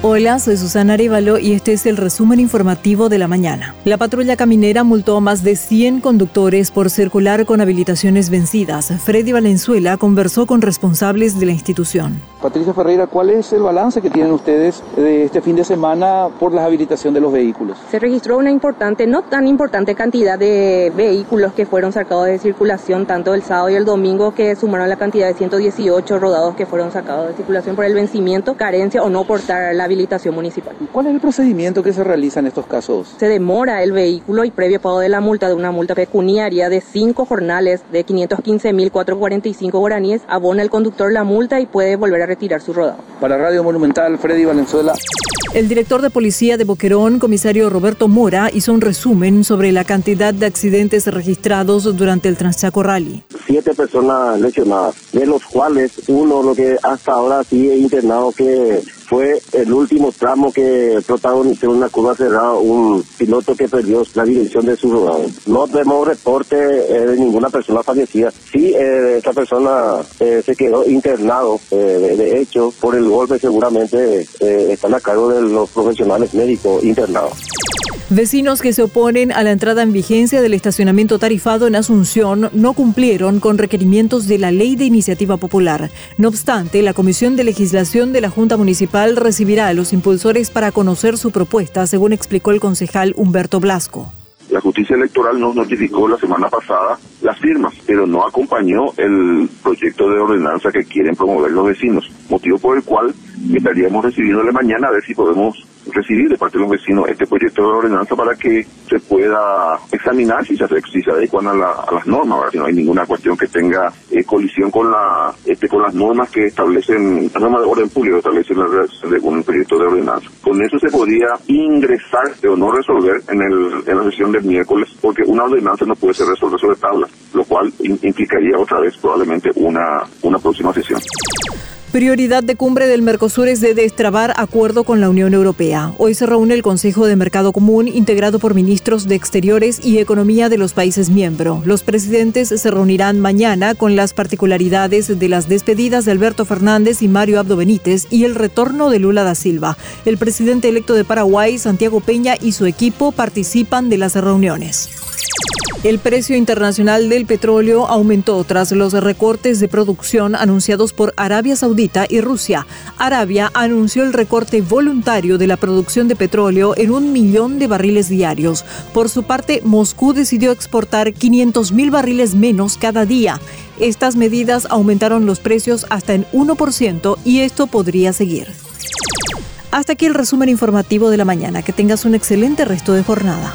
Hola, soy Susana Arevalo y este es el resumen informativo de la mañana. La patrulla caminera multó a más de 100 conductores por circular con habilitaciones vencidas. Freddy Valenzuela conversó con responsables de la institución. Patricia Ferreira, ¿cuál es el balance que tienen ustedes de este fin de semana por la habilitación de los vehículos? Se registró una importante, no tan importante cantidad de vehículos que fueron sacados de circulación tanto el sábado y el domingo que sumaron la cantidad de 118 rodados que fueron sacados de circulación por el vencimiento, carencia o no portar la habilitación municipal. ¿Cuál es el procedimiento que se realiza en estos casos? Se demora el vehículo y previo pago de la multa de una multa pecuniaria de cinco jornales de 515.445 guaraníes, abona el conductor la multa y puede volver a retirar su rodado. Para Radio Monumental, Freddy Valenzuela. El director de policía de Boquerón, comisario Roberto Mora, hizo un resumen sobre la cantidad de accidentes registrados durante el Transchaco Rally. Siete personas lesionadas, de los cuales uno lo que hasta ahora sigue internado que fue el último tramo que protagonizó una curva cerrada un piloto que perdió la dirección de su rodado. No tenemos reporte eh, de ninguna persona fallecida. Sí, eh, esta persona eh, se quedó internado. De, de, hecho, por el golpe seguramente están a cargo de los profesionales médicos internados. Vecinos que se oponen a la entrada en vigencia del estacionamiento tarifado en Asunción no cumplieron con requerimientos de la Ley de Iniciativa Popular. No obstante, la Comisión de Legislación de la Junta Municipal recibirá a los impulsores para conocer su propuesta, según explicó el concejal Humberto Blasco. La justicia electoral nos notificó la semana pasada las firmas, pero no acompañó el proyecto de ordenanza que quieren promover los vecinos, motivo por el cual estaríamos recibiéndole mañana a ver si podemos recibir de parte de los vecinos este proyecto de ordenanza para que se pueda examinar si se, si se adecuan a, las normas, si no hay ninguna cuestión que tenga eh, colisión con la este con las normas que establecen, las normas de orden público establecen según el proyecto de ordenanza. Con eso se podría ingresar o no resolver en, el, en la sesión del miércoles, porque una ordenanza no puede ser resolver sobre tabla, lo cual implicaría otra vez probablemente una, una próxima sesión. Prioridad de cumbre del Mercosur es de destrabar acuerdo con la Unión Europea. Hoy se reúne el Consejo de Mercado Común integrado por ministros de Exteriores y Economía de los países miembros. Los presidentes se reunirán mañana con las particularidades de las despedidas de Alberto Fernández y Mario Abdo Benítez y el retorno de Lula da Silva. El presidente electo de Paraguay, Santiago Peña, y su equipo participan de las reuniones. El precio internacional del petróleo aumentó tras los recortes de producción anunciados por Arabia Saudita y Rusia. Arabia anunció el recorte voluntario de la producción de petróleo en un millón de barriles diarios. Por su parte, Moscú decidió exportar 500 mil barriles menos cada día. Estas medidas aumentaron los precios hasta en 1% y esto podría seguir. Hasta aquí el resumen informativo de la mañana. Que tengas un excelente resto de jornada.